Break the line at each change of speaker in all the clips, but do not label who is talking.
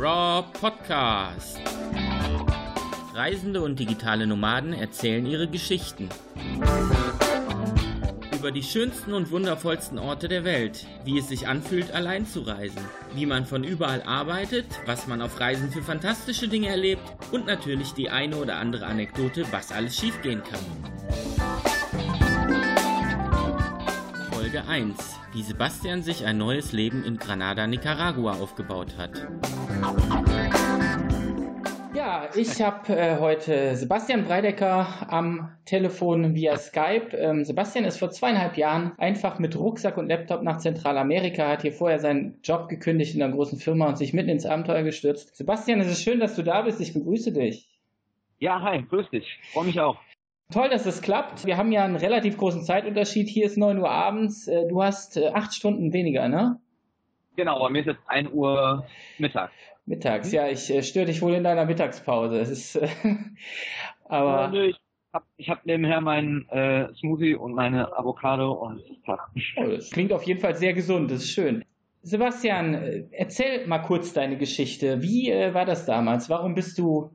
Raw Podcast. Reisende und digitale Nomaden erzählen ihre Geschichten. Über die schönsten und wundervollsten Orte der Welt, wie es sich anfühlt, allein zu reisen, wie man von überall arbeitet, was man auf Reisen für fantastische Dinge erlebt und natürlich die eine oder andere Anekdote, was alles schiefgehen kann. Folge 1 wie Sebastian sich ein neues Leben in Granada, Nicaragua aufgebaut hat.
Ja, ich habe äh, heute Sebastian Breidecker am Telefon via Skype. Ähm, Sebastian ist vor zweieinhalb Jahren einfach mit Rucksack und Laptop nach Zentralamerika, hat hier vorher seinen Job gekündigt in einer großen Firma und sich mitten ins Abenteuer gestürzt. Sebastian, es ist schön, dass du da bist. Ich begrüße dich.
Ja, hi, grüß dich. Freue mich auch.
Toll, dass es klappt. Wir haben ja einen relativ großen Zeitunterschied. Hier ist 9 Uhr abends. Äh, du hast äh, acht Stunden weniger, ne?
Genau, bei mir ist jetzt 1 Uhr mittags.
Mittags, ja, ich äh, störe dich wohl in deiner Mittagspause. Es ist, aber.
Ja, nö, ich habe ich hab nebenher meinen äh, Smoothie und meine Avocado und
oh, das klingt auf jeden Fall sehr gesund, das ist schön. Sebastian, erzähl mal kurz deine Geschichte. Wie äh, war das damals? Warum bist du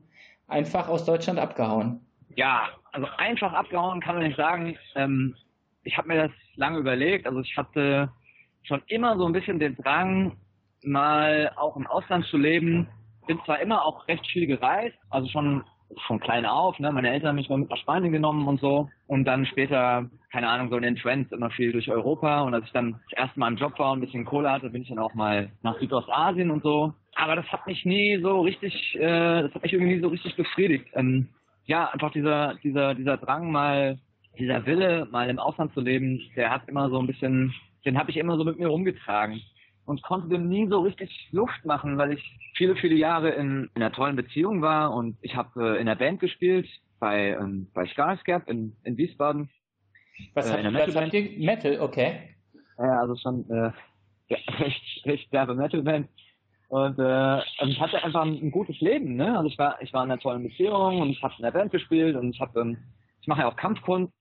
einfach aus Deutschland abgehauen?
Ja, also einfach abgehauen kann man nicht sagen. Ähm, ich habe mir das lange überlegt. Also ich hatte schon immer so ein bisschen den Drang, mal auch im Ausland zu leben. Bin zwar immer auch recht viel gereist, also schon von klein auf. Ne? Meine Eltern haben mich mal mit nach Spanien genommen und so. Und dann später, keine Ahnung, so in den Trends immer viel durch Europa. Und als ich dann das erste Mal im Job war und ein bisschen Kohle hatte, bin ich dann auch mal nach Südostasien und so. Aber das hat mich nie so richtig, äh, das hat mich irgendwie nie so richtig befriedigt. Ähm, ja, einfach dieser, dieser, dieser Drang mal, dieser Wille, mal im Ausland zu leben, der hat immer so ein bisschen, den habe ich immer so mit mir rumgetragen und konnte dem nie so richtig Luft machen, weil ich viele, viele Jahre in, in einer tollen Beziehung war und ich habe äh, in der Band gespielt bei, ähm, bei Skarsgap in, in Wiesbaden.
Was, äh, habt, was habt ihr? Metal, okay.
Ja, also schon äh, ja, recht, recht derbe Metal-Band. Und äh, ich hatte einfach ein, ein, gutes Leben, ne? Also ich war, ich war in einer tollen Beziehung und ich habe in der Band gespielt und ich habe, ähm, ich mache ja auch Kampfkunst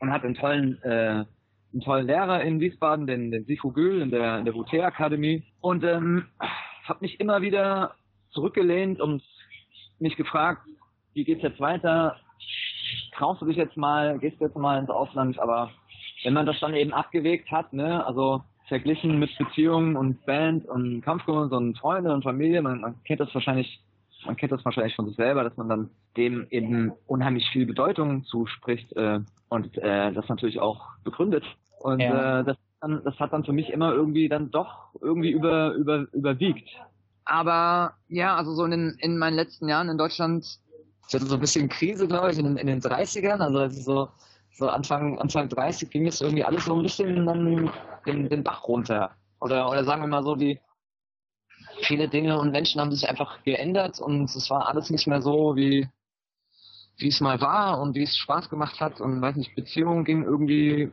und hatte einen tollen, äh, einen tollen Lehrer in Wiesbaden, den, den Sifu Gül in der, in der WT Akademie und ähm, habe mich immer wieder zurückgelehnt und mich gefragt, wie geht's jetzt weiter? Traust du dich jetzt mal, gehst du jetzt mal ins Ausland? Aber wenn man das dann eben abgewegt hat, ne, also verglichen mit Beziehungen und Band und Kampfkunst und Freunde und Familie. Man, man kennt das wahrscheinlich, man kennt das wahrscheinlich von sich selber, dass man dann dem eben unheimlich viel Bedeutung zuspricht äh, und äh, das natürlich auch begründet. Und ja. äh, das, dann, das hat dann für mich immer irgendwie dann doch irgendwie über, über, überwiegt. Aber ja, also so in, den, in meinen letzten Jahren in Deutschland, ich hatte so ein bisschen Krise, glaube ich, in, in den 30ern, also so so Anfang, Anfang 30 ging es irgendwie alles so ein bisschen dann den, den Bach runter. Oder, oder sagen wir mal so, die viele Dinge und Menschen haben sich einfach geändert und es war alles nicht mehr so, wie, es mal war und wie es Spaß gemacht hat und weiß nicht, Beziehungen ging irgendwie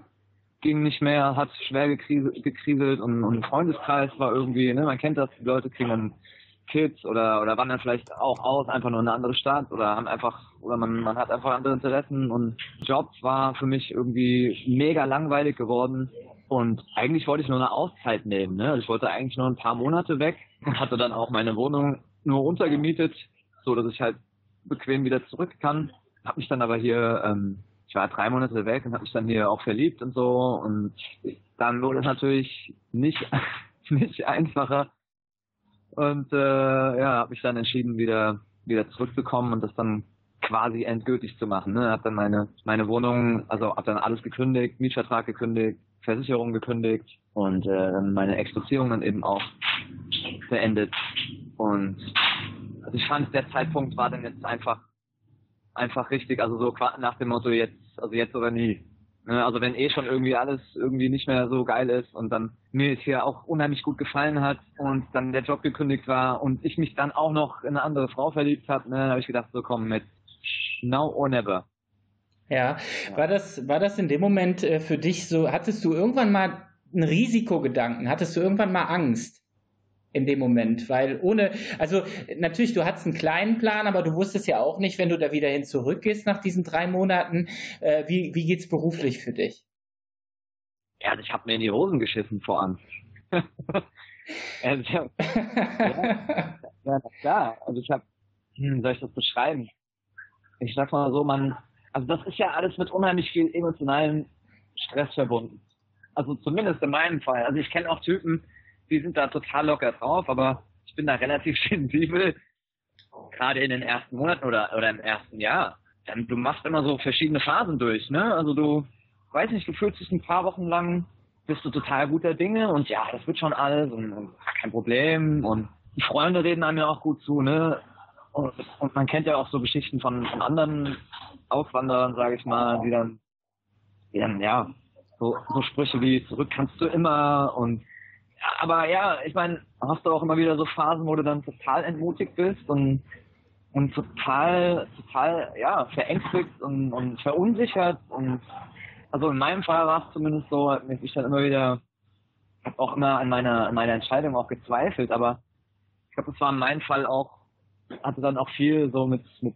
ging nicht mehr, hat schwer gekriselt und, und Freundeskreis war irgendwie, ne, man kennt das, die Leute kriegen dann Kids oder oder wandern vielleicht auch aus, einfach nur in eine andere Stadt oder haben einfach oder man man hat einfach andere Interessen und Job war für mich irgendwie mega langweilig geworden und eigentlich wollte ich nur eine Auszeit nehmen, ne? Also ich wollte eigentlich nur ein paar Monate weg und hatte dann auch meine Wohnung nur untergemietet, so dass ich halt bequem wieder zurück kann. Hab mich dann aber hier ähm, ich war drei Monate weg und habe mich dann hier auch verliebt und so und dann wurde es natürlich nicht nicht einfacher und äh, ja, habe mich dann entschieden, wieder wieder zurückzukommen und das dann quasi endgültig zu machen. Ne? Habe dann meine meine Wohnung, also habe dann alles gekündigt, Mietvertrag gekündigt, Versicherung gekündigt und äh, meine Ex-Beziehung dann eben auch beendet. Und also ich fand, der Zeitpunkt war dann jetzt einfach einfach richtig, also so nach dem Motto jetzt, also jetzt oder nie. Ne, also wenn eh schon irgendwie alles irgendwie nicht mehr so geil ist und dann mir es hier auch unheimlich gut gefallen hat und dann der Job gekündigt war und ich mich dann auch noch in eine andere Frau verliebt habe, ne, dann habe ich gedacht, so komm mit now or never.
Ja, war das war das in dem Moment äh, für dich so? Hattest du irgendwann mal einen Risikogedanken? Hattest du irgendwann mal Angst? In dem Moment, weil ohne, also natürlich, du hattest einen kleinen Plan, aber du wusstest ja auch nicht, wenn du da wieder hin zurückgehst nach diesen drei Monaten, äh, wie, wie geht's beruflich für dich?
Ja, also ich habe mir in die Hosen geschissen vor Angst. also, ja, ja, klar. Also ich habe, hm, soll ich das beschreiben? Ich sag mal so, man, also das ist ja alles mit unheimlich viel emotionalen Stress verbunden. Also zumindest in meinem Fall. Also ich kenne auch Typen, die sind da total locker drauf, aber ich bin da relativ sensibel, gerade in den ersten Monaten oder, oder im ersten Jahr. Dann, du machst immer so verschiedene Phasen durch, ne? Also du, weiß nicht, du fühlst dich ein paar Wochen lang, bist du total guter Dinge und ja, das wird schon alles und, und kein Problem und die Freunde reden einem ja auch gut zu, ne? Und, und man kennt ja auch so Geschichten von, von anderen Auswanderern, sage ich mal, die dann, die dann, ja, so, so Sprüche wie zurück kannst du immer und aber ja, ich meine, hast du auch immer wieder so Phasen, wo du dann total entmutigt bist und und total, total, ja, verängstigt und, und verunsichert und also in meinem Fall war es zumindest so, dass ich dann immer wieder, habe auch immer an meiner, an meiner Entscheidung auch gezweifelt, aber ich glaube, das war in meinem Fall auch, hatte dann auch viel so mit, mit,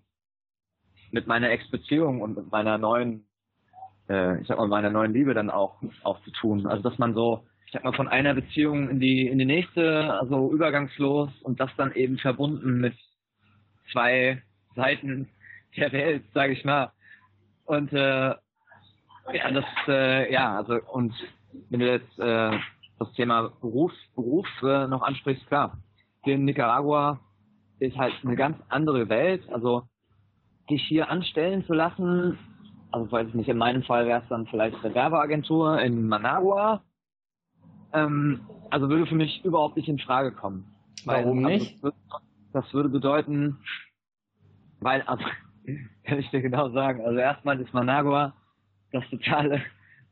mit meiner Ex-Beziehung und mit meiner neuen, äh, ich sag mal, meiner neuen Liebe dann auch, auch zu tun. Also, dass man so, ich sag mal, von einer Beziehung in die, in die nächste, also übergangslos und das dann eben verbunden mit zwei Seiten der Welt, sage ich mal. Und äh, ja, das, äh, ja, also und wenn du jetzt äh, das Thema Beruf, Beruf äh, noch ansprichst, klar, hier in Nicaragua ist halt eine ganz andere Welt. Also dich hier anstellen zu lassen, also weiß ich nicht, in meinem Fall wäre es dann vielleicht eine Werbeagentur in Managua. Ähm, also würde für mich überhaupt nicht in Frage kommen.
Warum
Weil,
nicht?
Also, das, würde, bedeuten, weil, also, kann ich dir genau sagen, also erstmal ist Managua das totale,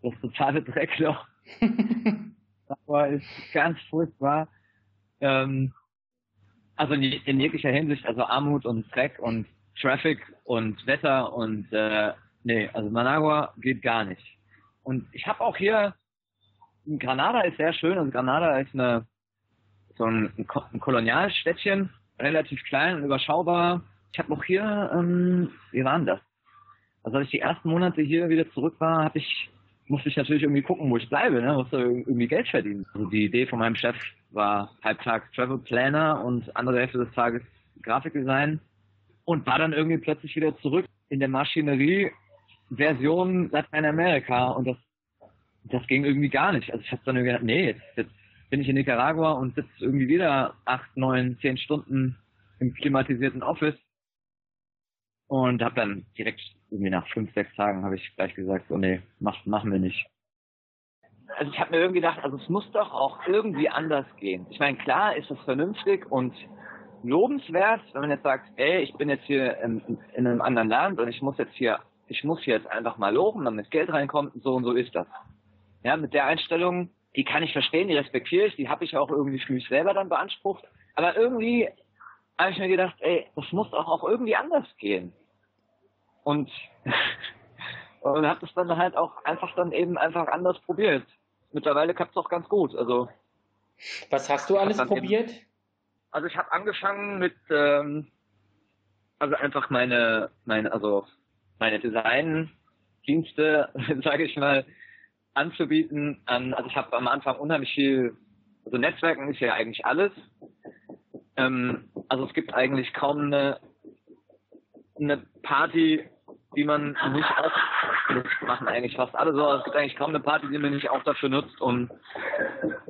das totale Dreckloch. Aber ist ganz furchtbar. Ähm, also in, in jeglicher Hinsicht, also Armut und Dreck und Traffic und Wetter und äh, nee, also Managua geht gar nicht. Und ich habe auch hier Granada ist sehr schön, also Granada ist eine so ein, ein Kolonialstädtchen, relativ klein und überschaubar. Ich habe auch hier, ähm, wie war denn das? Also als ich die ersten Monate hier wieder zurück war, habe ich musste ich natürlich irgendwie gucken, wo ich bleibe, ne? musste irgendwie Geld verdienen. Also die Idee von meinem Chef war halbtags Travel Planner und andere Hälfte des Tages Grafikdesign und war dann irgendwie plötzlich wieder zurück in der Maschinerie Version Lateinamerika und das das ging irgendwie gar nicht. Also ich habe dann irgendwie gedacht, nee, jetzt, jetzt bin ich in Nicaragua und sitze irgendwie wieder acht, neun, zehn Stunden im klimatisierten Office und habe dann direkt irgendwie nach fünf, sechs Tagen habe ich gleich gesagt, so nee, mach, machen wir nicht. Also ich habe mir irgendwie gedacht, also es muss doch auch irgendwie anders gehen. Ich meine, klar ist das vernünftig und lobenswert, wenn man jetzt sagt, ey, ich bin jetzt hier in, in einem anderen Land und ich muss jetzt hier, ich muss hier jetzt einfach mal loben, damit Geld reinkommt so und so ist das. Ja, mit der Einstellung, die kann ich verstehen, die respektiere ich, die habe ich auch irgendwie für mich selber dann beansprucht. Aber irgendwie habe ich mir gedacht, ey, das muss doch auch irgendwie anders gehen. Und, und habe das dann halt auch einfach dann eben einfach anders probiert. Mittlerweile klappt es auch ganz gut. Also
Was hast du alles probiert?
Eben, also ich habe angefangen mit ähm, also einfach meine meine also meine Designdienste, sage ich mal, anzubieten. An, also ich habe am Anfang unheimlich viel, also Netzwerken ist ja eigentlich alles. Ähm, also es gibt eigentlich kaum eine, eine Party, die man nicht auch, das machen eigentlich fast alle so, es gibt eigentlich kaum eine Party, die man nicht auch dafür nutzt, um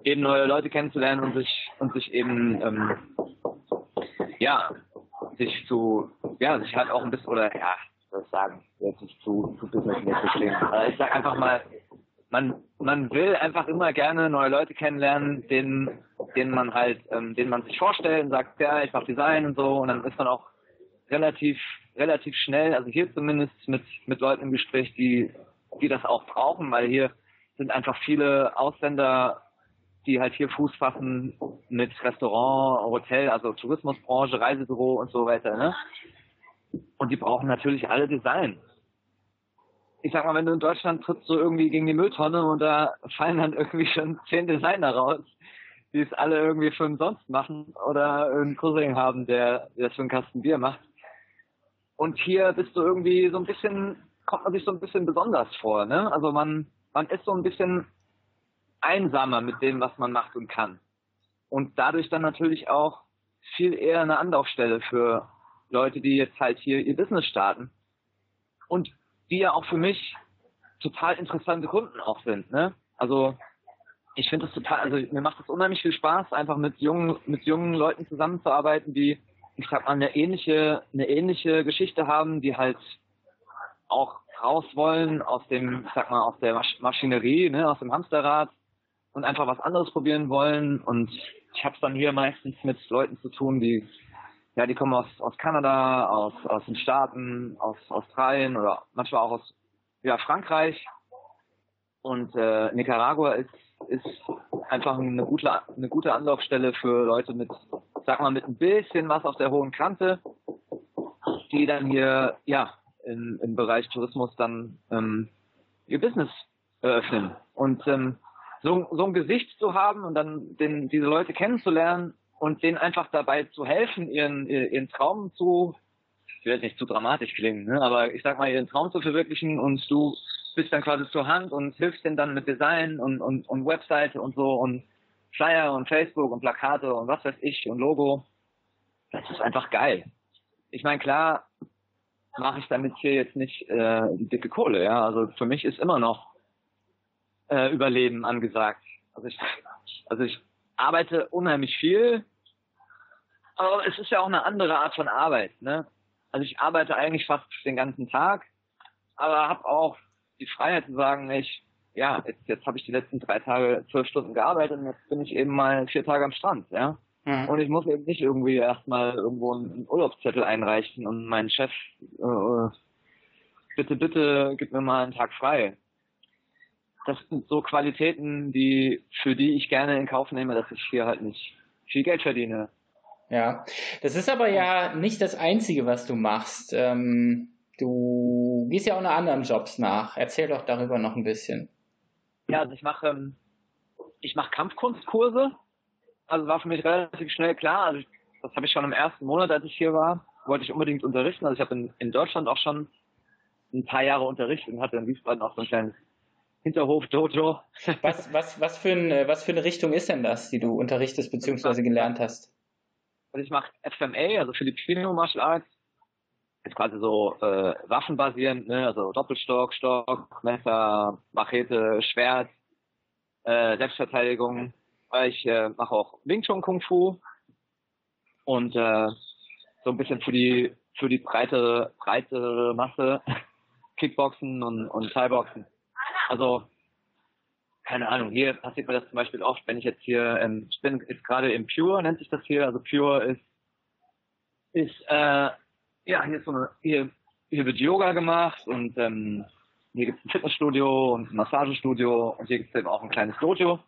eben neue Leute kennenzulernen und sich und sich eben ähm, ja sich zu ja sich halt auch ein bisschen oder ja ich sagen jetzt nicht zu zu businessmäßig stehen. Also ich sag einfach mal man man will einfach immer gerne neue Leute kennenlernen, denen denen man halt ähm, denen man sich vorstellt und sagt ja ich mache Design und so und dann ist man auch relativ relativ schnell, also hier zumindest mit mit Leuten im Gespräch, die die das auch brauchen, weil hier sind einfach viele Ausländer, die halt hier Fuß fassen mit Restaurant, Hotel, also Tourismusbranche, Reisebüro und so weiter, ne? Und die brauchen natürlich alle Design. Ich sag mal, wenn du in Deutschland trittst so irgendwie gegen die Mülltonne und da fallen dann irgendwie schon zehn Designer raus, die es alle irgendwie für umsonst machen oder einen Cousin haben, der, der das für einen Kasten Bier macht. Und hier bist du irgendwie so ein bisschen, kommt man sich so ein bisschen besonders vor, ne? Also man, man ist so ein bisschen, einsamer mit dem, was man macht und kann. Und dadurch dann natürlich auch viel eher eine Anlaufstelle für Leute, die jetzt halt hier ihr Business starten. Und die ja auch für mich total interessante Kunden auch sind. Ne? Also ich finde es total, also mir macht es unheimlich viel Spaß, einfach mit jungen, mit jungen Leuten zusammenzuarbeiten, die, ich sag mal, eine ähnliche, eine ähnliche Geschichte haben, die halt auch raus wollen aus dem, ich sag mal, aus der Maschinerie, ne, aus dem Hamsterrad und einfach was anderes probieren wollen. Und ich habe es dann hier meistens mit Leuten zu tun, die ja, die kommen aus, aus Kanada, aus, aus den Staaten, aus Australien oder manchmal auch aus ja, Frankreich. Und äh, Nicaragua ist, ist einfach eine gute, eine gute Anlaufstelle für Leute mit, sag mal, mit ein bisschen was auf der hohen Kante, die dann hier ja im, im Bereich Tourismus dann ähm, ihr Business eröffnen. Und ähm, so, so ein Gesicht zu haben und dann den, diese Leute kennenzulernen und denen einfach dabei zu helfen, ihren, ihren Traum zu, ich will jetzt nicht zu dramatisch klingen, ne, aber ich sag mal, ihren Traum zu verwirklichen und du bist dann quasi zur Hand und hilfst denen dann mit Design und, und, und Webseite und so und Flyer und Facebook und Plakate und was weiß ich und Logo. Das ist einfach geil. Ich meine, klar mache ich damit hier jetzt nicht äh, dicke Kohle, ja. Also für mich ist immer noch äh, Überleben angesagt. Also ich, also ich arbeite unheimlich viel, aber es ist ja auch eine andere Art von Arbeit. Ne? Also ich arbeite eigentlich fast den ganzen Tag, aber habe auch die Freiheit zu sagen, ich, ja, jetzt, jetzt habe ich die letzten drei Tage zwölf Stunden gearbeitet und jetzt bin ich eben mal vier Tage am Strand, ja. Mhm. Und ich muss eben nicht irgendwie erstmal irgendwo einen Urlaubszettel einreichen und mein Chef, äh, bitte, bitte, gib mir mal einen Tag frei das sind so Qualitäten, die, für die ich gerne in Kauf nehme, dass ich hier halt nicht viel Geld verdiene.
Ja, das ist aber ja nicht das Einzige, was du machst. Ähm, du gehst ja auch noch anderen Jobs nach. Erzähl doch darüber noch ein bisschen.
Ja, also ich mache ähm, ich mache Kampfkunstkurse. Also war für mich relativ schnell klar. Also das habe ich schon im ersten Monat, als ich hier war, wollte ich unbedingt unterrichten. Also ich habe in, in Deutschland auch schon ein paar Jahre unterrichtet und hatte in Wiesbaden auch so ein kleines Hinterhof Dojo.
was, was, was, für ein, was für eine Richtung ist denn das, die du unterrichtest bzw. gelernt hast?
Also ich mache FMA, also Filipino Martial Arts. Ist quasi so äh, waffenbasierend, ne? also Doppelstock, Stock, Messer, Machete, Schwert, äh, Selbstverteidigung. Ich äh, mache auch Wing Chun Kung Fu und äh, so ein bisschen für die für die breitere breitere Masse Kickboxen und, und Thai-Boxen. Also, keine Ahnung, hier passiert mir das zum Beispiel oft, wenn ich jetzt hier, ähm, ich bin jetzt gerade im Pure, nennt sich das hier, also Pure ist, ist, äh, ja, hier ist so eine, hier, hier wird Yoga gemacht und ähm, hier gibt es ein Fitnessstudio und ein Massagestudio und hier gibt es eben auch ein kleines Dojo.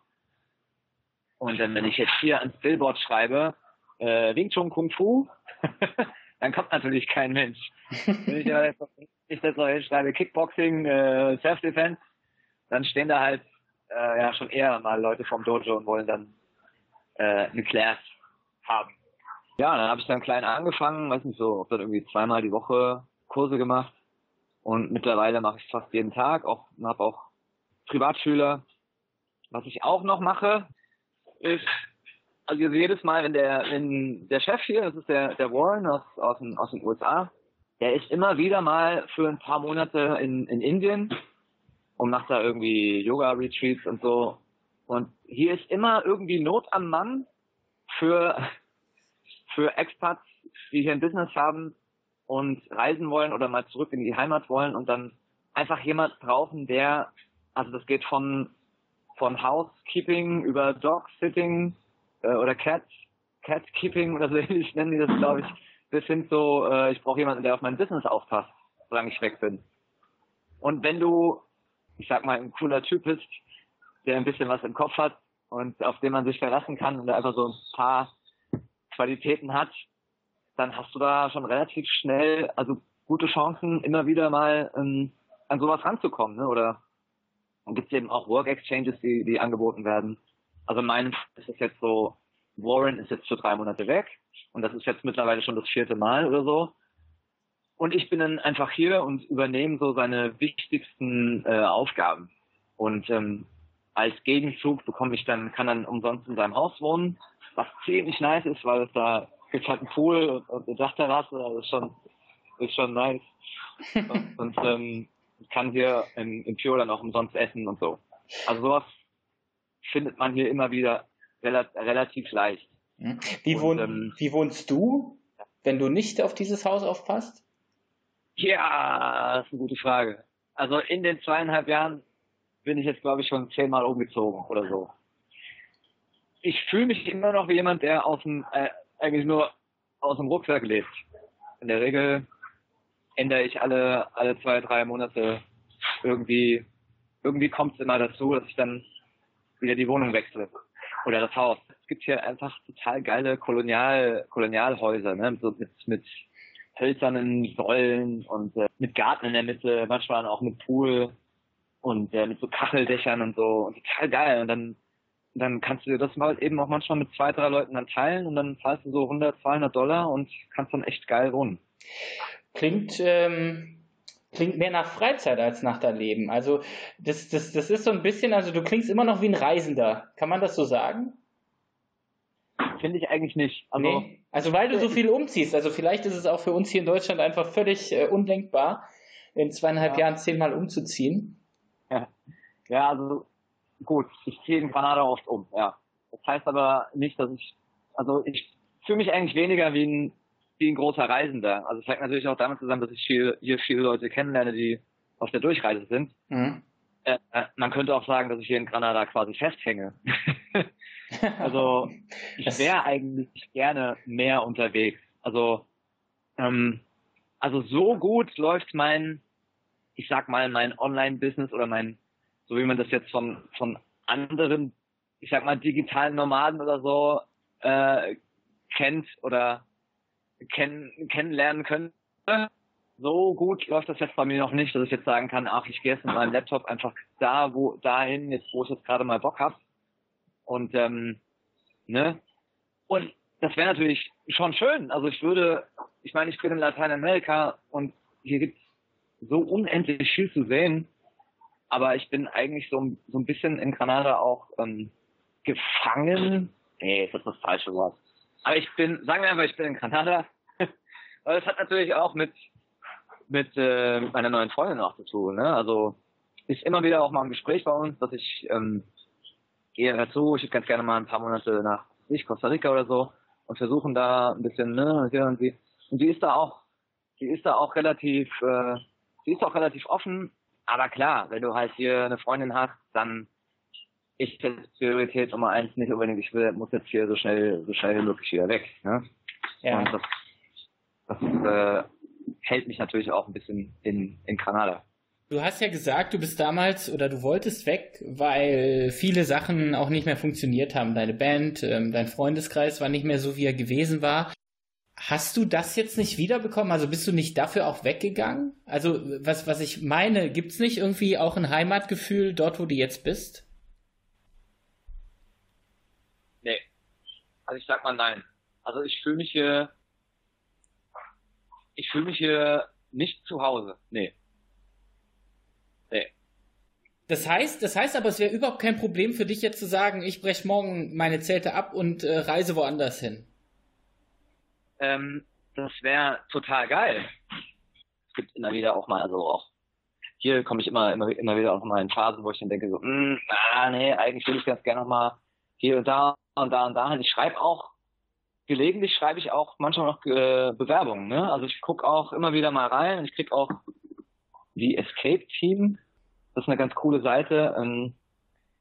Und dann, wenn ich jetzt hier ans Billboard schreibe, äh, Wing Chun Kung Fu, dann kommt natürlich kein Mensch. Wenn ich jetzt, ich jetzt noch schreibe Kickboxing, äh, Self-Defense, dann stehen da halt äh, ja schon eher mal Leute vom Dojo und wollen dann äh, eine Class haben. Ja, dann habe ich dann klein angefangen, weiß nicht so, ob dann irgendwie zweimal die Woche Kurse gemacht und mittlerweile mache ich fast jeden Tag, auch habe auch Privatschüler. Was ich auch noch mache, ist also jedes Mal, wenn der wenn der Chef hier, das ist der der Warren aus aus den, aus den USA, der ist immer wieder mal für ein paar Monate in in Indien und macht da irgendwie Yoga-Retreats und so. Und hier ist immer irgendwie Not am Mann für, für Expats, die hier ein Business haben und reisen wollen oder mal zurück in die Heimat wollen und dann einfach jemand brauchen, der, also das geht von, von Housekeeping über Dog-Sitting äh, oder Cat, Cat-Keeping oder so ähnlich nennen die das, glaube ich, bis hin zu, äh, ich brauche jemanden, der auf mein Business aufpasst, solange ich weg bin. Und wenn du ich sag mal, ein cooler Typ ist, der ein bisschen was im Kopf hat und auf den man sich verlassen kann und einfach so ein paar Qualitäten hat, dann hast du da schon relativ schnell, also gute Chancen, immer wieder mal ähm, an sowas ranzukommen. Ne? Oder gibt es eben auch Work Exchanges, die, die angeboten werden. Also in ist es jetzt so, Warren ist jetzt für drei Monate weg und das ist jetzt mittlerweile schon das vierte Mal oder so. Und ich bin dann einfach hier und übernehme so seine wichtigsten äh, Aufgaben. Und ähm, als Gegenzug bekomme ich dann, kann dann umsonst in seinem Haus wohnen, was ziemlich nice ist, weil es da gibt halt einen Pool und, und eine Dachterrasse, das ist schon, ist schon nice. und, und ähm, kann hier im, im Pure dann auch umsonst essen und so. Also sowas findet man hier immer wieder relativ leicht.
Hm. Wie, wohn, ähm, wie wohnst du, wenn du nicht auf dieses Haus aufpasst?
Ja, das ist eine gute Frage. Also in den zweieinhalb Jahren bin ich jetzt, glaube ich, schon zehnmal umgezogen oder so. Ich fühle mich immer noch wie jemand, der aus dem, äh, eigentlich nur aus dem Rucksack lebt. In der Regel ändere ich alle, alle zwei, drei Monate irgendwie, irgendwie kommt es immer dazu, dass ich dann wieder die Wohnung wechsle. Oder das Haus. Es gibt hier einfach total geile Kolonial, Kolonialhäuser, ne? So mit, mit hölzernen Säulen und äh, mit Garten in der Mitte, manchmal auch mit Pool und äh, mit so Kacheldächern und so und total geil. Und dann dann kannst du dir das mal eben auch manchmal mit zwei, drei Leuten dann teilen und dann zahlst du so 100, 200 Dollar und kannst dann echt geil wohnen.
Klingt, ähm, klingt mehr nach Freizeit als nach Leben. Also das, das, das ist so ein bisschen, also du klingst immer noch wie ein Reisender. Kann man das so sagen?
Finde ich eigentlich nicht.
Also, nee. also weil du so viel umziehst. Also vielleicht ist es auch für uns hier in Deutschland einfach völlig äh, undenkbar, in zweieinhalb ja. Jahren zehnmal umzuziehen.
Ja. ja, also gut, ich ziehe in Kanada oft um, ja. Das heißt aber nicht, dass ich, also ich fühle mich eigentlich weniger wie ein, wie ein großer Reisender. Also es hängt natürlich auch damit zusammen, dass ich viel, hier viele Leute kennenlerne, die auf der Durchreise sind. Mhm. Äh, man könnte auch sagen, dass ich hier in Kanada quasi festhänge. also ich wäre eigentlich gerne mehr unterwegs. Also, ähm, also so gut läuft mein, ich sag mal, mein Online-Business oder mein so wie man das jetzt von, von anderen, ich sag mal, digitalen Nomaden oder so äh, kennt oder kenn, kennenlernen könnte. So gut läuft das jetzt bei mir noch nicht, dass ich jetzt sagen kann, ach, ich gehe jetzt mit meinem Laptop einfach da, wo dahin, jetzt wo ich jetzt gerade mal Bock hab. Und ähm, ne? Und das wäre natürlich schon schön. Also ich würde, ich meine, ich bin in Lateinamerika und hier gibt's so unendlich viel zu sehen aber ich bin eigentlich so, so ein bisschen in Granada auch ähm, gefangen. Nee, ist das das falsche Wort. Aber ich bin, sagen wir einfach, ich bin in Granada. Aber das hat natürlich auch mit mit, äh, meiner neuen Freundin auch zu tun. Ne? Also ist immer wieder auch mal ein Gespräch bei uns, dass ich ähm, gehe dazu, ich würde ganz gerne mal ein paar Monate nach ich, Costa Rica oder so und versuchen da ein bisschen, ne, hier und sie. Und die ist da auch, die ist da auch relativ, äh, sie ist auch relativ offen aber klar, wenn du halt hier eine Freundin hast, dann ist jetzt Priorität Nummer eins nicht unbedingt, ich will, muss jetzt hier so schnell, so schnell wie möglich wieder weg. Ne? Ja. Und das, das äh, hält mich natürlich auch ein bisschen in, in Kanada.
Du hast ja gesagt, du bist damals oder du wolltest weg, weil viele Sachen auch nicht mehr funktioniert haben. Deine Band, ähm, dein Freundeskreis war nicht mehr so, wie er gewesen war. Hast du das jetzt nicht wiederbekommen? Also bist du nicht dafür auch weggegangen? Also was, was ich meine, gibt es nicht irgendwie auch ein Heimatgefühl dort, wo du jetzt bist?
Nee. Also ich sag mal nein. Also ich fühle mich hier, ich fühle mich hier nicht zu Hause. Nee.
Nee. Das heißt, das heißt aber, es wäre überhaupt kein Problem für dich jetzt zu sagen, ich breche morgen meine Zelte ab und äh, reise woanders hin
ähm, das wäre total geil. Es gibt immer wieder auch mal, also auch hier komme ich immer, immer, immer wieder auch mal in Phasen, wo ich dann denke so, mm, ah, nee, eigentlich will ich ganz gerne noch mal hier und da und da und da. Ich schreibe auch, gelegentlich schreibe ich auch manchmal noch äh, Bewerbungen, ne? Also ich gucke auch immer wieder mal rein und ich krieg auch die Escape Team. Das ist eine ganz coole Seite. Ähm,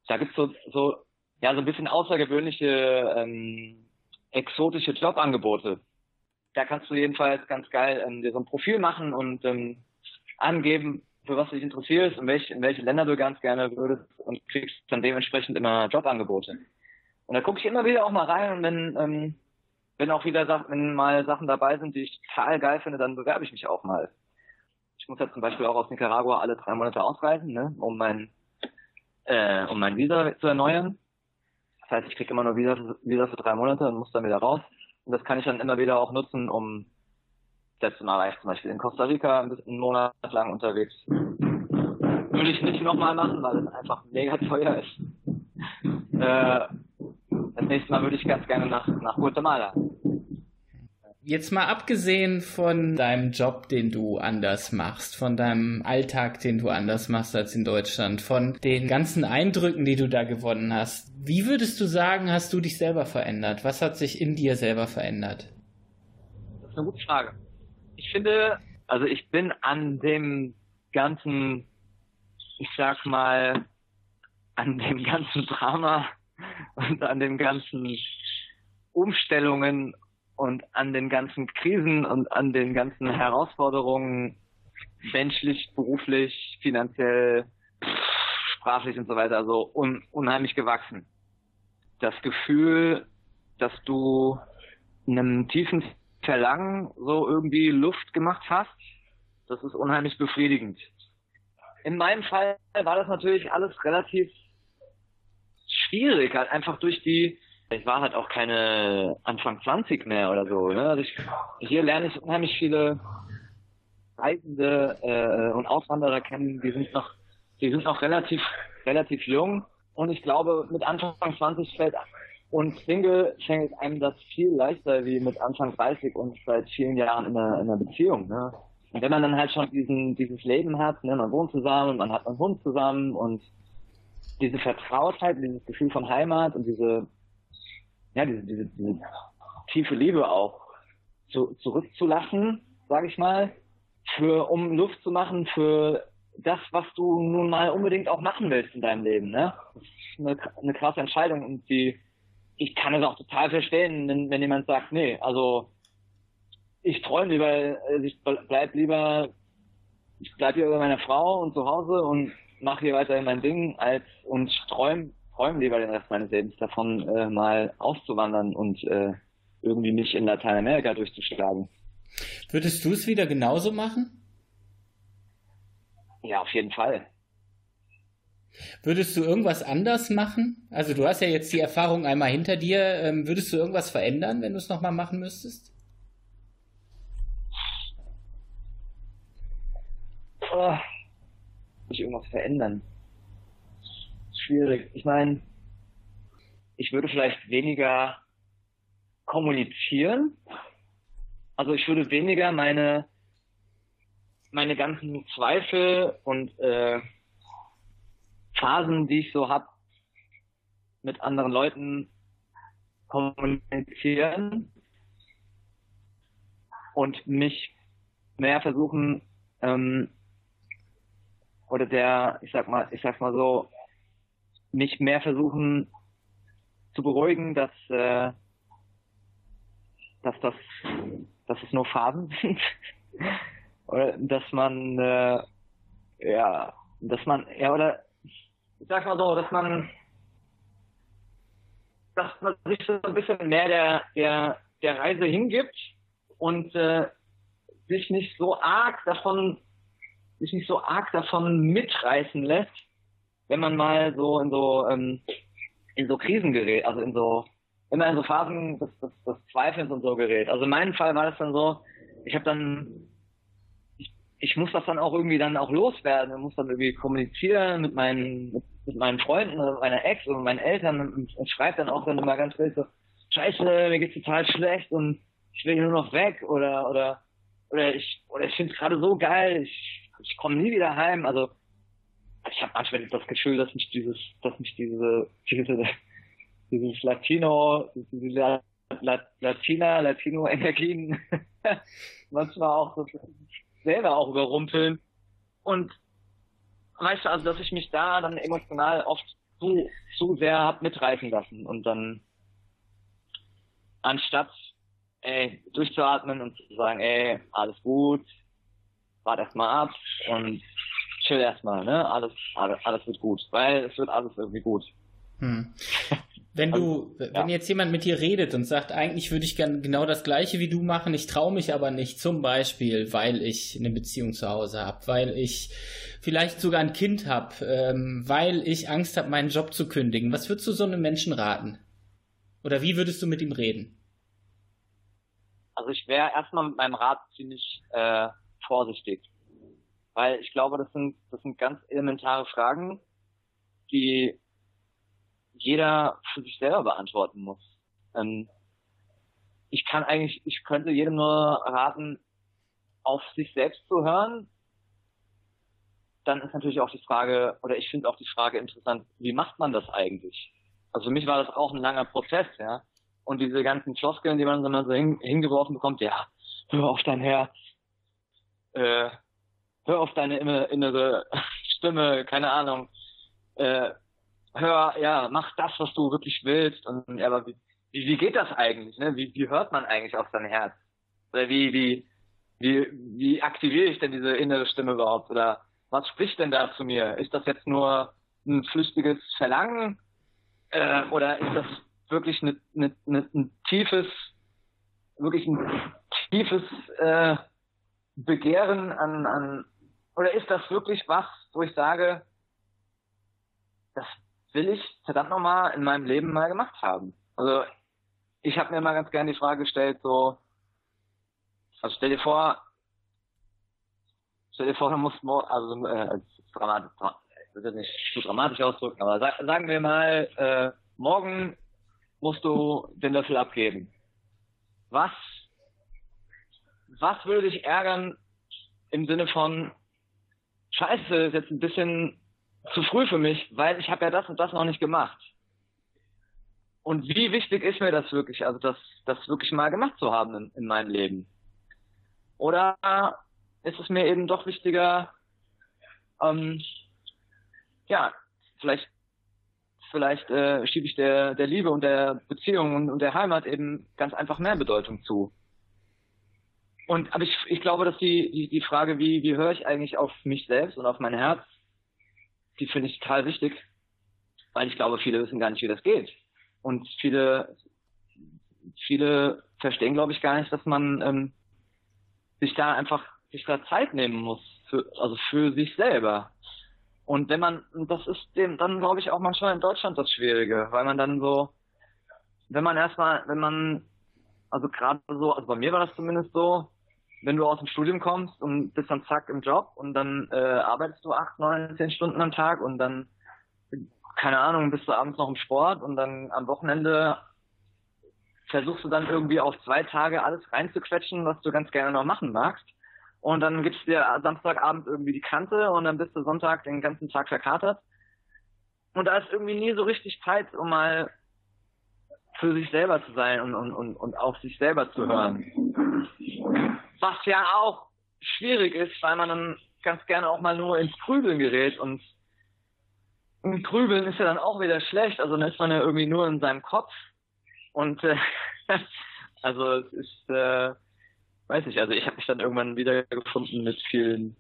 da gibt's so, so, ja, so ein bisschen außergewöhnliche, ähm, exotische Jobangebote da kannst du jedenfalls ganz geil ähm, dir so ein Profil machen und ähm, angeben, für was du dich interessierst und welch, in welche Länder du ganz gerne würdest und kriegst dann dementsprechend immer Jobangebote. Und da gucke ich immer wieder auch mal rein und wenn, ähm, wenn auch wieder Sachen, wenn mal Sachen dabei sind, die ich total geil finde, dann bewerbe ich mich auch mal. Ich muss ja zum Beispiel auch aus Nicaragua alle drei Monate ausreisen, ne, um mein, äh, um mein Visa zu erneuern. Das heißt, ich kriege immer nur Visa, Visa für drei Monate und muss dann wieder raus. Und das kann ich dann immer wieder auch nutzen, um letztes Mal war ich zum Beispiel in Costa Rica einen Monat lang unterwegs. Würde ich nicht nochmal machen, weil es einfach mega teuer ist. äh, das nächste Mal würde ich ganz gerne nach, nach Guatemala.
Jetzt mal abgesehen von deinem Job, den du anders machst, von deinem Alltag, den du anders machst als in Deutschland, von den ganzen Eindrücken, die du da gewonnen hast, wie würdest du sagen, hast du dich selber verändert? Was hat sich in dir selber verändert?
Das ist eine gute Frage. Ich finde, also ich bin an dem ganzen, ich sag mal, an dem ganzen Drama und an den ganzen Umstellungen und an den ganzen Krisen und an den ganzen Herausforderungen, menschlich, beruflich, finanziell, sprachlich und so weiter, also un unheimlich gewachsen. Das Gefühl, dass du einem tiefen Verlangen so irgendwie Luft gemacht hast, das ist unheimlich befriedigend. In meinem Fall war das natürlich alles relativ schwierig, halt einfach durch die ich war halt auch keine Anfang 20 mehr oder so. Ne? Also ich, hier lerne ich unheimlich viele Reisende äh, und Auswanderer kennen, die sind noch, die sind noch relativ, relativ jung. Und ich glaube, mit Anfang 20 fällt und Single fällt einem das viel leichter wie mit Anfang 30 und seit vielen Jahren in einer, in einer Beziehung. Ne? Und wenn man dann halt schon diesen, dieses Leben hat, ne, man wohnt zusammen, man hat einen Hund zusammen und diese Vertrautheit, dieses Gefühl von Heimat und diese ja, diese, diese, diese tiefe Liebe auch zu, zurückzulassen, sage ich mal, für um Luft zu machen für das, was du nun mal unbedingt auch machen willst in deinem Leben. Ne? Das ist eine, eine krasse Entscheidung und die, ich kann es auch total verstehen, wenn, wenn jemand sagt, nee, also ich träume lieber, also ich bleib lieber, ich bleib hier bei meiner Frau und zu Hause und mache hier weiterhin mein Ding als und träume träume lieber den Rest meines Lebens davon, äh, mal auszuwandern und äh, irgendwie mich in Lateinamerika durchzuschlagen.
Würdest du es wieder genauso machen?
Ja, auf jeden Fall.
Würdest du irgendwas anders machen? Also du hast ja jetzt die Erfahrung einmal hinter dir. Ähm, würdest du irgendwas verändern, wenn du es nochmal machen müsstest?
Oh, ich irgendwas verändern? schwierig. Ich meine, ich würde vielleicht weniger kommunizieren. Also ich würde weniger meine meine ganzen Zweifel und äh, Phasen, die ich so hab, mit anderen Leuten kommunizieren und mich mehr versuchen ähm, oder der, ich sag mal, ich sag mal so, mich mehr versuchen zu beruhigen, dass, äh, dass das, dass es nur Phasen sind. oder dass man, äh, ja, dass man, ja, oder ich sag mal so, dass man, dass man sich so ein bisschen mehr der, der, der Reise hingibt und äh, sich nicht so arg davon, sich nicht so arg davon mitreißen lässt, wenn man mal so in so ähm, in so Krisen gerät, also in so immer in so Phasen des, des, des Zweifelns und so gerät. Also in meinem Fall war das dann so, ich habe dann ich, muss das dann auch irgendwie dann auch loswerden, ich muss dann irgendwie kommunizieren mit meinen mit, meinen Freunden oder meiner Ex oder mit meinen Eltern und, und schreibe dann auch dann immer ganz wild so Scheiße, mir geht's total schlecht und ich will hier nur noch weg oder oder oder ich oder ich finde es gerade so geil, ich ich komme nie wieder heim. Also ich habe manchmal das Gefühl, dass mich dieses, dass mich diese, diese dieses Latino, diese Latina, Latino-Energien manchmal auch so selber auch überrumpeln. Und weißt du, also dass ich mich da dann emotional oft zu, zu sehr hab mitreißen lassen und dann anstatt ey, durchzuatmen und zu sagen, ey, alles gut, warte erst mal ab und chill erstmal, ne? Alles, alles, alles wird gut, weil es wird alles irgendwie gut. Hm.
Wenn du, also, wenn jetzt jemand mit dir redet und sagt, eigentlich würde ich gern genau das Gleiche wie du machen, ich traue mich aber nicht, zum Beispiel, weil ich eine Beziehung zu Hause habe, weil ich vielleicht sogar ein Kind habe, ähm, weil ich Angst habe, meinen Job zu kündigen. Was würdest du so einem Menschen raten? Oder wie würdest du mit ihm reden?
Also ich wäre erstmal mit meinem Rat ziemlich äh, vorsichtig. Weil ich glaube, das sind, das sind ganz elementare Fragen, die jeder für sich selber beantworten muss. Ähm, ich kann eigentlich, ich könnte jedem nur raten, auf sich selbst zu hören. Dann ist natürlich auch die Frage, oder ich finde auch die Frage interessant, wie macht man das eigentlich? Also für mich war das auch ein langer Prozess, ja. Und diese ganzen Floskeln, die man so hingeworfen bekommt, ja, hör auf dein Herz, äh, hör auf deine innere Stimme, keine Ahnung, äh, hör, ja, mach das, was du wirklich willst. Und ja, aber wie, wie, geht das eigentlich? Ne? Wie, wie hört man eigentlich auf sein Herz? Oder wie, wie, wie, wie aktiviere ich denn diese innere Stimme überhaupt? Oder was spricht denn da zu mir? Ist das jetzt nur ein flüchtiges Verlangen? Äh, oder ist das wirklich eine, eine, eine, ein tiefes, wirklich ein tiefes äh, Begehren an, an, oder ist das wirklich was, wo ich sage, das will ich verdammt nochmal in meinem Leben mal gemacht haben? Also ich habe mir mal ganz gerne die Frage gestellt, so, also stell dir vor, stell dir vor, du musst, also äh, dramatisch, ich will das nicht zu dramatisch ausdrücken, aber sag, sagen wir mal, äh, morgen musst du den Löffel abgeben. Was, was würde dich ärgern im Sinne von, scheiße, ist jetzt ein bisschen zu früh für mich, weil ich habe ja das und das noch nicht gemacht. Und wie wichtig ist mir das wirklich, also das, das wirklich mal gemacht zu haben in, in meinem Leben? Oder ist es mir eben doch wichtiger, ähm, ja, vielleicht vielleicht äh, schiebe ich der, der Liebe und der Beziehung und, und der Heimat eben ganz einfach mehr Bedeutung zu. Und aber ich, ich glaube, dass die, die, die Frage, wie, wie höre ich eigentlich auf mich selbst und auf mein Herz, die finde ich total wichtig, weil ich glaube, viele wissen gar nicht, wie das geht. Und viele, viele verstehen, glaube ich, gar nicht, dass man ähm, sich da einfach sich da Zeit nehmen muss, für, also für sich selber. Und wenn man, das ist dem, dann glaube ich auch manchmal in Deutschland das Schwierige, weil man dann so, wenn man erstmal, wenn man, also gerade so, also bei mir war das zumindest so, wenn du aus dem Studium kommst und bist dann zack im Job und dann äh, arbeitest du acht, neun, zehn Stunden am Tag und dann, keine Ahnung, bist du abends noch im Sport und dann am Wochenende versuchst du dann irgendwie auf zwei Tage alles reinzuquetschen, was du ganz gerne noch machen magst. Und dann gibst du dir Samstagabend irgendwie die Kante und dann bist du Sonntag den ganzen Tag verkatert. Und da ist irgendwie nie so richtig Zeit, um mal für sich selber zu sein und, und, und, und auf sich selber zu hören. Was ja auch schwierig ist, weil man dann ganz gerne auch mal nur ins Grübeln gerät und und Grübeln ist ja dann auch wieder schlecht, also dann ist man ja irgendwie nur in seinem Kopf und äh, also es ist äh, weiß ich, also ich habe mich dann irgendwann wieder gefunden mit vielen,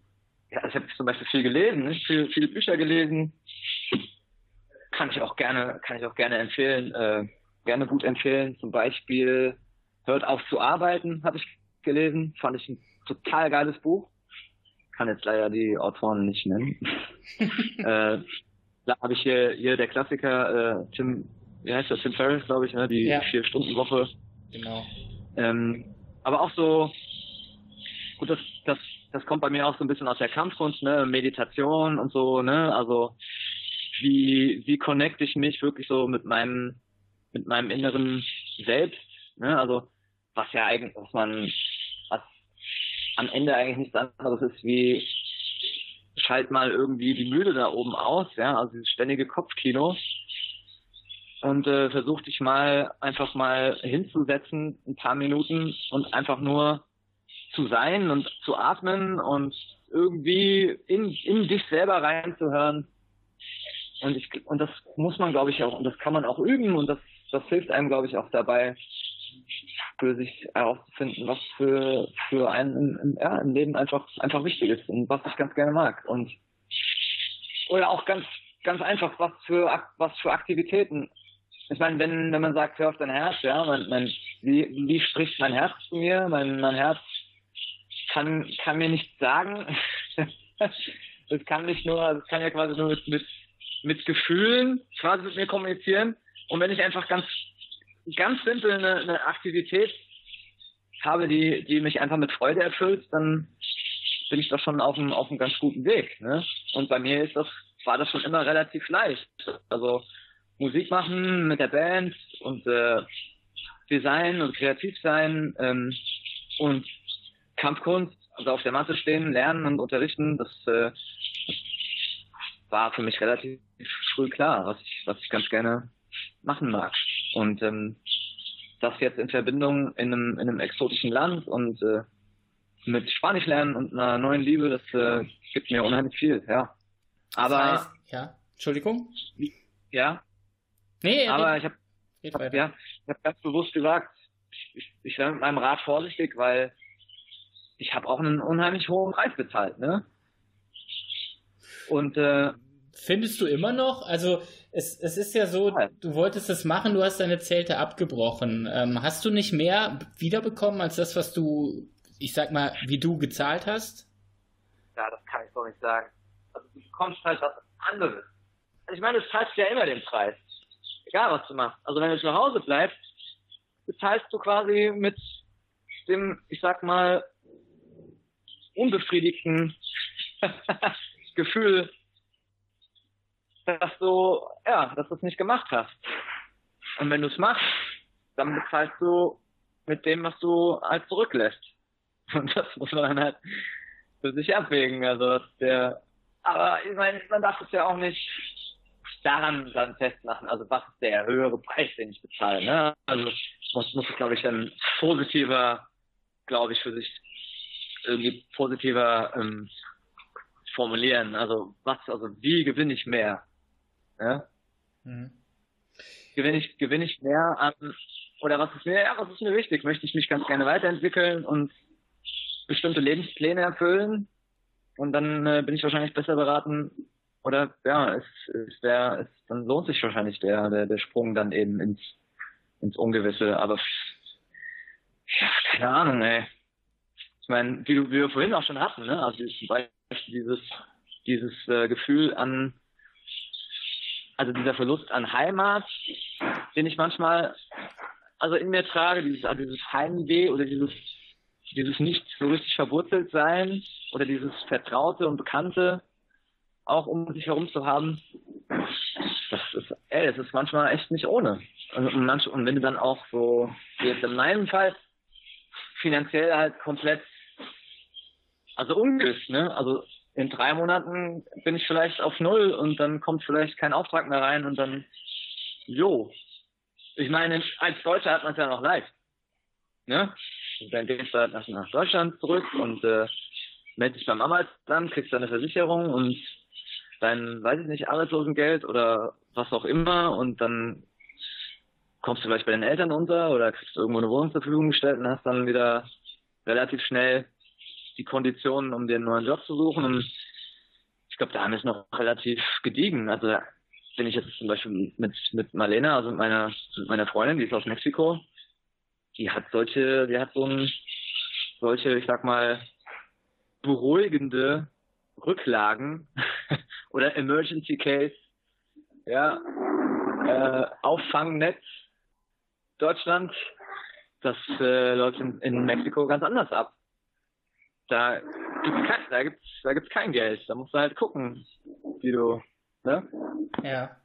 ja, ich habe zum Beispiel viel gelesen, nicht? Viel, viele Bücher gelesen. Kann ich auch gerne, kann ich auch gerne empfehlen, äh, gerne gut empfehlen. Zum Beispiel Hört auf zu arbeiten, habe ich gelesen. Fand ich ein total geiles Buch. Kann jetzt leider die Autoren nicht nennen. äh, da habe ich hier, hier der Klassiker, äh, Tim, wie heißt das, Tim Ferriss, glaube ich, ne? die ja. Vier-Stunden-Woche.
Genau.
Ähm, aber auch so, gut, das, das, das kommt bei mir auch so ein bisschen aus der Kampfkunst, ne, Meditation und so, ne, also wie, wie connecte ich mich wirklich so mit meinem, mit meinem inneren Selbst, ne, also was ja eigentlich, was man, was am Ende eigentlich nichts anderes ist wie schalt mal irgendwie die Mühle da oben aus, ja, also dieses ständige Kopfkino. Und äh, versuch dich mal einfach mal hinzusetzen, ein paar Minuten und einfach nur zu sein und zu atmen und irgendwie in, in dich selber reinzuhören. Und ich und das muss man, glaube ich, auch, und das kann man auch üben und das, das hilft einem, glaube ich, auch dabei, für sich herauszufinden, was für, für einen im, ja, im Leben einfach, einfach wichtig ist und was ich ganz gerne mag. Und oder auch ganz, ganz einfach, was für, was für Aktivitäten ich meine, wenn, wenn man sagt, hör auf dein Herz, ja, mein, mein, wie, wie spricht mein Herz zu mir? Mein, mein Herz kann, kann mir nichts sagen. das kann nicht nur, das kann ja quasi nur mit, mit, mit Gefühlen quasi mit mir kommunizieren. Und wenn ich einfach ganz, ganz simpel eine, eine Aktivität habe, die, die mich einfach mit Freude erfüllt, dann bin ich doch schon auf einem, auf einem ganz guten Weg. Ne? Und bei mir ist das, war das schon immer relativ leicht. Also Musik machen mit der Band und äh, Design und kreativ sein ähm, und Kampfkunst, also auf der Matte stehen, lernen und unterrichten, das, äh, war für mich relativ früh klar, was ich, was ich ganz gerne machen mag. Und ähm, das jetzt in Verbindung in einem, in einem exotischen Land und äh, mit Spanisch lernen und einer neuen Liebe, das äh, gibt mir unheimlich viel, ja. Aber
das heißt, ja, Entschuldigung.
Ja.
Nee,
aber ich habe hab, ja, ich hab ganz bewusst gesagt, ich, ich wäre mit meinem Rat vorsichtig, weil ich habe auch einen unheimlich hohen Preis bezahlt, ne? Und äh,
findest du immer noch? Also es, es ist ja so, du wolltest es machen, du hast deine Zelte abgebrochen. Ähm, hast du nicht mehr wiederbekommen als das, was du, ich sag mal, wie du gezahlt hast?
Ja, das kann ich doch nicht sagen. Also du bekommst halt was anderes. Also ich meine, du zahlst ja immer den Preis. Egal was du machst. Also wenn du zu Hause bleibst, bezahlst du quasi mit dem, ich sag mal, unbefriedigten Gefühl, dass du, ja, dass du es nicht gemacht hast. Und wenn du es machst, dann bezahlst du mit dem, was du halt zurücklässt. Und das muss man dann halt für sich abwägen. Also der, aber ich meine, man darf es ja auch nicht daran dann festmachen. Also was ist der höhere Preis, den ich bezahle? Ne? Also muss, muss es, glaube ich, dann positiver, glaube ich, für sich irgendwie positiver ähm, formulieren. Also was, also wie gewinne ich mehr? Ja? Mhm. Gewinne ich, gewinne ich mehr an, oder was ist mir, ja, was ist mir wichtig? Möchte ich mich ganz gerne weiterentwickeln und bestimmte Lebenspläne erfüllen? Und dann äh, bin ich wahrscheinlich besser beraten, oder ja, es, es wäre, es, dann lohnt sich wahrscheinlich der, der, der Sprung dann eben ins, ins Ungewisse. Aber ja, keine Ahnung, ey. Ich meine, wie, wie wir vorhin auch schon hatten, ne? Also zum Beispiel dieses, dieses äh, Gefühl an also dieser Verlust an Heimat, den ich manchmal also in mir trage, dieses, also dieses Heimweh oder dieses, dieses nicht so richtig verwurzelt sein oder dieses Vertraute und Bekannte auch um sich herum zu haben, das ist, ey, das ist manchmal echt nicht ohne. Und, manch, und wenn du dann auch so, wie jetzt in meinem Fall, finanziell halt komplett, also ungewiss, ne? Also in drei Monaten bin ich vielleicht auf Null und dann kommt vielleicht kein Auftrag mehr rein und dann, jo. Ich meine, als Deutscher hat man es ja noch leicht. Ne? Dann gehst du halt nach, nach Deutschland zurück und äh, meldest dich beim Arbeitsamt, kriegst deine Versicherung und dein, weiß ich nicht, Arbeitslosengeld oder was auch immer und dann kommst du vielleicht bei den Eltern unter oder kriegst irgendwo eine Wohnung zur Verfügung gestellt und hast dann wieder relativ schnell die Konditionen, um den neuen Job zu suchen. Und ich glaube, da haben wir es noch relativ gediegen. Also wenn ich jetzt zum Beispiel mit, mit Marlena, also mit meiner, mit meiner Freundin, die ist aus Mexiko, die hat solche, die hat so ein, solche, ich sag mal, beruhigende Rücklagen oder Emergency Case, ja, äh, Auffangnetz Deutschland, das äh, läuft in, in Mexiko ganz anders ab da gibt's kein, da gibt's, da gibt's kein Geld. Da musst du halt gucken, wie du, ne?
Ja.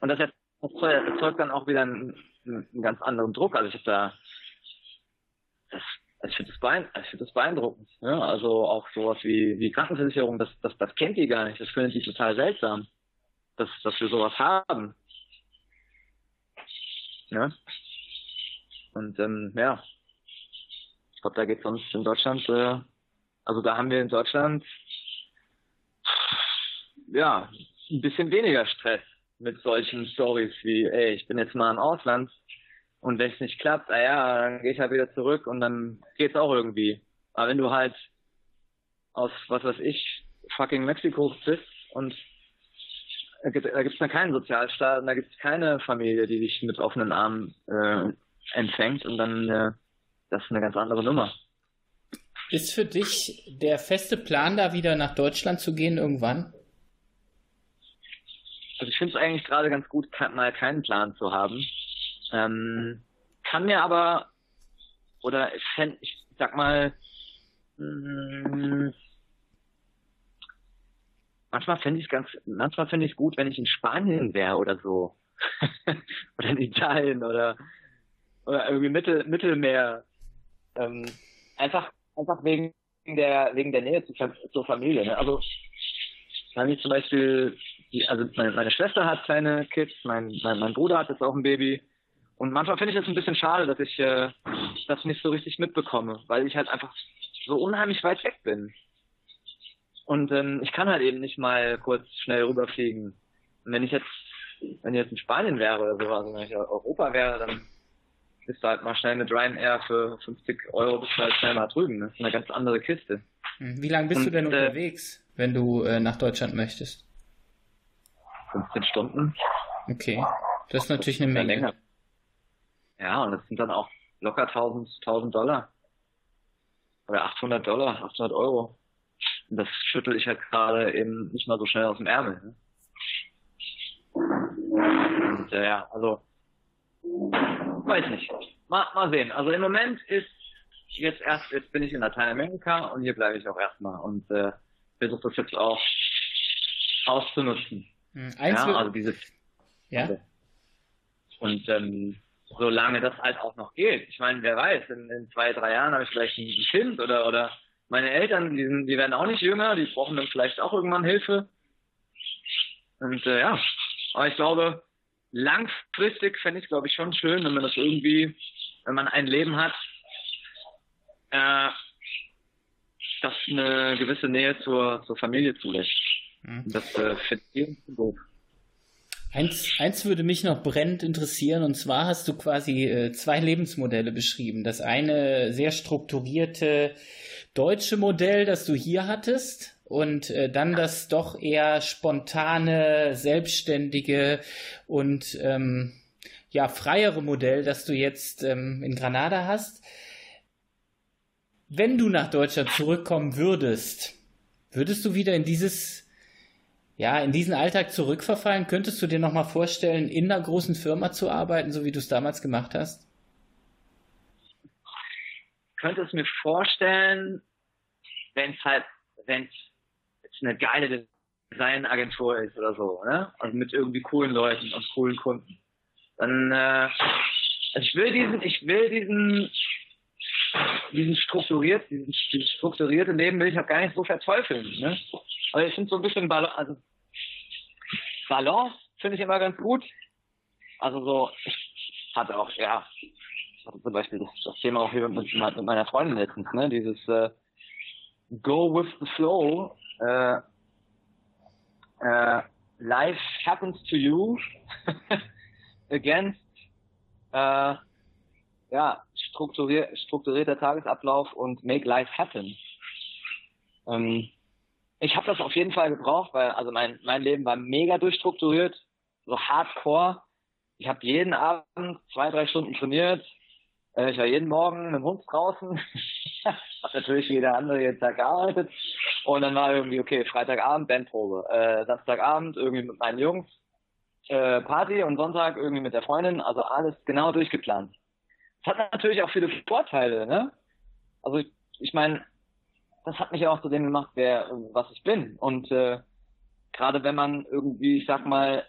Und das erzeugt dann auch wieder einen, einen ganz anderen Druck. Also ich habe da, das, also ich finde das, beein, ich find das beeindruckend. Ne? Also auch sowas wie, wie Krankenversicherung, das, das, das kennt die gar nicht. Das findet die total seltsam, dass, dass wir sowas haben. Ja. Und ähm, ja, ich glaube, da geht sonst in Deutschland äh, also da haben wir in Deutschland ja ein bisschen weniger Stress mit solchen Stories wie, ey, ich bin jetzt mal im Ausland und wenn es nicht klappt, naja, dann gehe ich halt wieder zurück und dann geht's auch irgendwie. Aber wenn du halt aus, was weiß ich, fucking Mexiko bist und da gibt es dann keinen Sozialstaat und da gibt es keine Familie, die dich mit offenen Armen äh, empfängt und dann äh, das ist eine ganz andere Nummer.
Ist für dich der feste Plan, da wieder nach Deutschland zu gehen irgendwann?
Also ich finde es eigentlich gerade ganz gut, mal keinen Plan zu haben. Ähm, kann mir aber, oder ich, fänd, ich sag mal, mm, manchmal fände ich ganz, manchmal fände ich gut, wenn ich in Spanien wäre oder so. oder in Italien oder, oder irgendwie Mittel, Mittelmeer. Ähm, einfach, einfach wegen der, wegen der Nähe zu, zur Familie. Ne? Also, wenn ich zum Beispiel, die, also meine, meine Schwester hat kleine Kids, mein, mein, mein Bruder hat jetzt auch ein Baby. Und manchmal finde ich es ein bisschen schade, dass ich äh, das nicht so richtig mitbekomme, weil ich halt einfach so unheimlich weit weg bin. Und ähm, ich kann halt eben nicht mal kurz schnell rüberfliegen. Und wenn ich jetzt, wenn ich jetzt in Spanien wäre oder so, also wenn ich Europa wäre, dann bist du halt mal schnell mit Ryanair für 50 Euro bist du halt schnell mal drüben. Das ist eine ganz andere Kiste.
Hm, wie lange bist Und, du denn äh, unterwegs, wenn du äh, nach Deutschland möchtest?
15 Stunden.
Okay. Das ist natürlich eine Menge. Länger.
Ja, und das sind dann auch locker 1000, 1000 Dollar. Oder 800 Dollar, 800 Euro. Und das schüttel ich halt gerade eben nicht mal so schnell aus dem Ärmel. Ne? Und äh, ja, also weiß nicht. Mal, mal sehen. Also im Moment ist jetzt erst, jetzt bin ich in Lateinamerika und hier bleibe ich auch erstmal und äh, versuche das jetzt auch auszunutzen.
Hm, ja,
also diese
ja.
Und ähm, solange das halt auch noch geht. Ich meine, wer weiß, in, in zwei, drei Jahren habe ich vielleicht ein Kind oder oder meine Eltern, die, sind, die werden auch nicht jünger, die brauchen dann vielleicht auch irgendwann Hilfe. Und äh, ja, aber ich glaube, langfristig fände ich glaube ich schon schön, wenn man das irgendwie, wenn man ein Leben hat, äh, das eine gewisse Nähe zur, zur Familie zulässt. Mhm. Das äh, finde ich gut.
Eins, eins würde mich noch brennend interessieren, und zwar hast du quasi äh, zwei Lebensmodelle beschrieben. Das eine sehr strukturierte deutsche Modell, das du hier hattest, und äh, dann das doch eher spontane, selbstständige und ähm, ja freiere Modell, das du jetzt ähm, in Granada hast. Wenn du nach Deutschland zurückkommen würdest, würdest du wieder in dieses ja, in diesen Alltag zurückverfallen? Könntest du dir nochmal vorstellen, in einer großen Firma zu arbeiten, so wie du es damals gemacht hast?
Ich könnte es mir vorstellen, wenn es halt, wenn es eine geile Designagentur ist oder so, ne? Also mit irgendwie coolen Leuten und coolen Kunden. Dann, äh, also ich will diesen, ich will diesen, diesen strukturiert, diesen, dieses strukturierte Leben will ich auch gar nicht so verteufeln, ne? Also ich finde so ein bisschen Balance, also Balance finde ich immer ganz gut. Also so, ich hatte auch, ja, zum Beispiel das, das Thema auch hier mit, mit, meiner Freundin letztens, ne? Dieses äh, Go with the flow, äh, äh, life happens to you against äh, ja, strukturier strukturierter Tagesablauf und make life happen. Ähm, ich habe das auf jeden Fall gebraucht, weil also mein, mein Leben war mega durchstrukturiert, so hardcore. Ich habe jeden Abend zwei, drei Stunden trainiert. Ich war jeden Morgen mit dem Hund draußen. hab natürlich jeder andere jeden Tag gearbeitet. Und dann war irgendwie, okay, Freitagabend Bandprobe. Äh, Samstagabend irgendwie mit meinen Jungs äh, Party und Sonntag irgendwie mit der Freundin. Also alles genau durchgeplant. Das hat natürlich auch viele Vorteile, ne? Also ich, ich meine, das hat mich ja auch zu dem gemacht, wer, was ich bin. Und äh, gerade wenn man irgendwie, ich sag mal,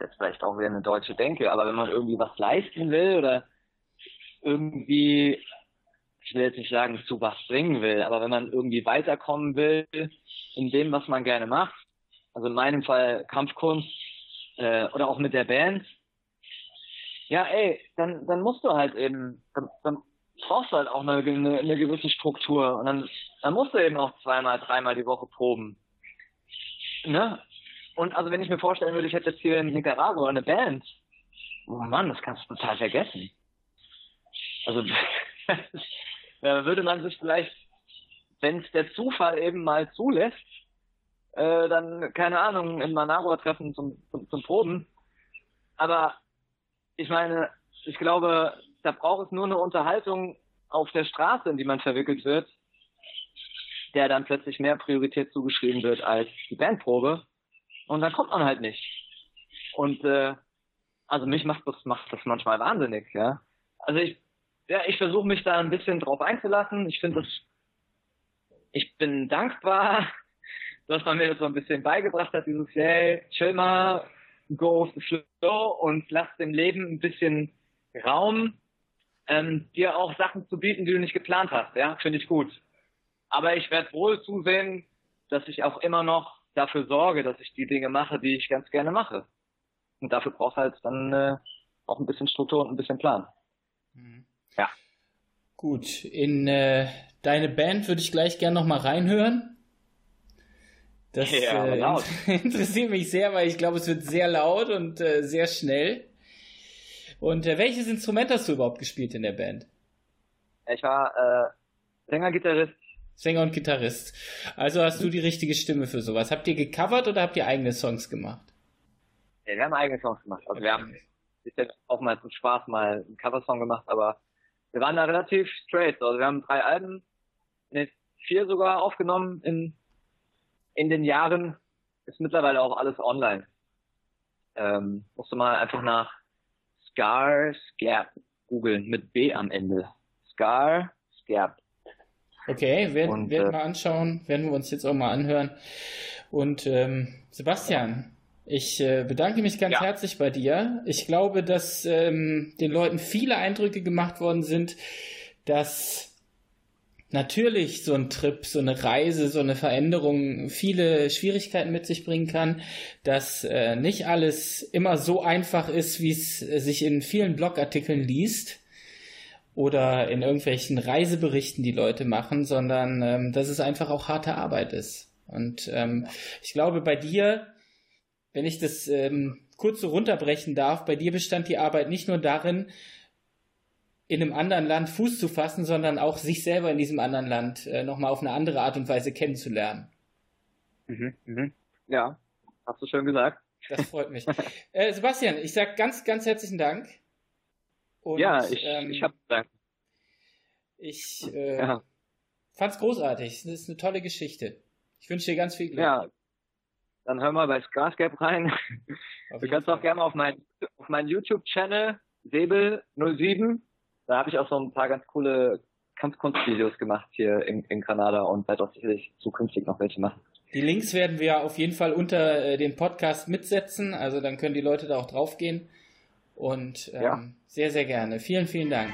jetzt vielleicht auch wieder eine deutsche Denke, aber wenn man irgendwie was leisten will oder irgendwie, ich will jetzt nicht sagen, zu was bringen will, aber wenn man irgendwie weiterkommen will in dem, was man gerne macht, also in meinem Fall Kampfkunst äh, oder auch mit der Band, ja, ey, dann, dann musst du halt eben, dann, dann brauchst du halt auch eine, eine, eine gewisse Struktur und dann, dann musst du eben auch zweimal, dreimal die Woche proben. Ne? Und also wenn ich mir vorstellen würde, ich hätte jetzt hier in Nicaragua eine Band, oh Mann, das kannst du total vergessen. Also würde man sich vielleicht, wenn es der Zufall eben mal zulässt, äh, dann, keine Ahnung, in Managua treffen zum, zum, zum Proben. Aber ich meine, ich glaube, da braucht es nur eine Unterhaltung auf der Straße, in die man verwickelt wird, der dann plötzlich mehr Priorität zugeschrieben wird als die Bandprobe. Und dann kommt man halt nicht. Und äh, also mich macht das, macht das manchmal wahnsinnig, ja. Also ich, ja, ich versuche mich da ein bisschen drauf einzulassen. Ich finde das, ich bin dankbar, dass man mir das so ein bisschen beigebracht hat, dieses, hey, chill mal, go with the flow und lass dem Leben ein bisschen Raum, ähm, dir auch Sachen zu bieten, die du nicht geplant hast. Ja, finde ich gut. Aber ich werde wohl zusehen, dass ich auch immer noch dafür sorge, dass ich die Dinge mache, die ich ganz gerne mache. Und dafür braucht halt dann äh, auch ein bisschen Struktur und ein bisschen Plan.
Mhm. Ja. Gut, in äh, deine Band würde ich gleich gerne noch mal reinhören. Das ja, äh, interessiert mich sehr, weil ich glaube, es wird sehr laut und äh, sehr schnell. Und äh, welches Instrument hast du überhaupt gespielt in der Band?
Ich war äh, Sänger, Gitarrist.
Sänger und Gitarrist. Also hast du die richtige Stimme für sowas. Habt ihr gecovert oder habt ihr eigene Songs gemacht?
Ja, wir haben eigene Songs gemacht. Also okay. wir haben bisschen auch mal zum Spaß mal einen Coversong gemacht, aber wir waren da relativ straight. Also wir haben drei Alben, ne, vier sogar aufgenommen in in den Jahren ist mittlerweile auch alles online. Ähm, musst du mal einfach nach Scar Scab googeln mit B am Ende. Scar Scab.
Okay, werden, wir äh, mal anschauen, werden wir uns jetzt auch mal anhören. Und ähm, Sebastian, ich äh, bedanke mich ganz ja. herzlich bei dir. Ich glaube, dass ähm, den Leuten viele Eindrücke gemacht worden sind, dass natürlich so ein Trip, so eine Reise, so eine Veränderung viele Schwierigkeiten mit sich bringen kann, dass äh, nicht alles immer so einfach ist, wie es äh, sich in vielen Blogartikeln liest oder in irgendwelchen Reiseberichten die Leute machen, sondern ähm, dass es einfach auch harte Arbeit ist. Und ähm, ich glaube, bei dir, wenn ich das ähm, kurz so runterbrechen darf, bei dir bestand die Arbeit nicht nur darin, in einem anderen Land Fuß zu fassen, sondern auch sich selber in diesem anderen Land äh, nochmal auf eine andere Art und Weise kennenzulernen.
Mhm, mhm. Ja, hast du schön gesagt.
Das freut mich. äh, Sebastian, ich sage ganz, ganz herzlichen Dank.
Und, ja, ich, ähm, ich habe Dank.
Ich äh, ja. fand's großartig. Das ist eine tolle Geschichte. Ich wünsche dir ganz viel Glück.
Ja, dann hör mal bei Skarscape rein. du kannst auch gerne auf, mein, auf meinen YouTube-Channel Säbel07 da habe ich auch so ein paar ganz coole Kampfkunstvideos gemacht hier in, in Kanada und werde auch sicherlich zukünftig noch welche machen.
Die Links werden wir auf jeden Fall unter äh, den Podcast mitsetzen, also dann können die Leute da auch draufgehen. Und ähm, ja. sehr, sehr gerne. Vielen, vielen Dank.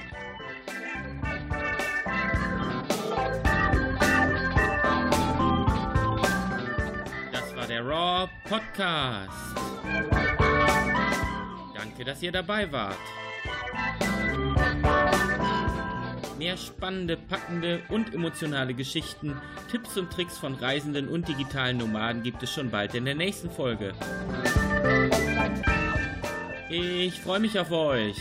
Raw Podcast. Danke, dass ihr dabei wart. Mehr spannende, packende und emotionale Geschichten, Tipps und Tricks von Reisenden und digitalen Nomaden gibt es schon bald in der nächsten Folge. Ich freue mich auf euch.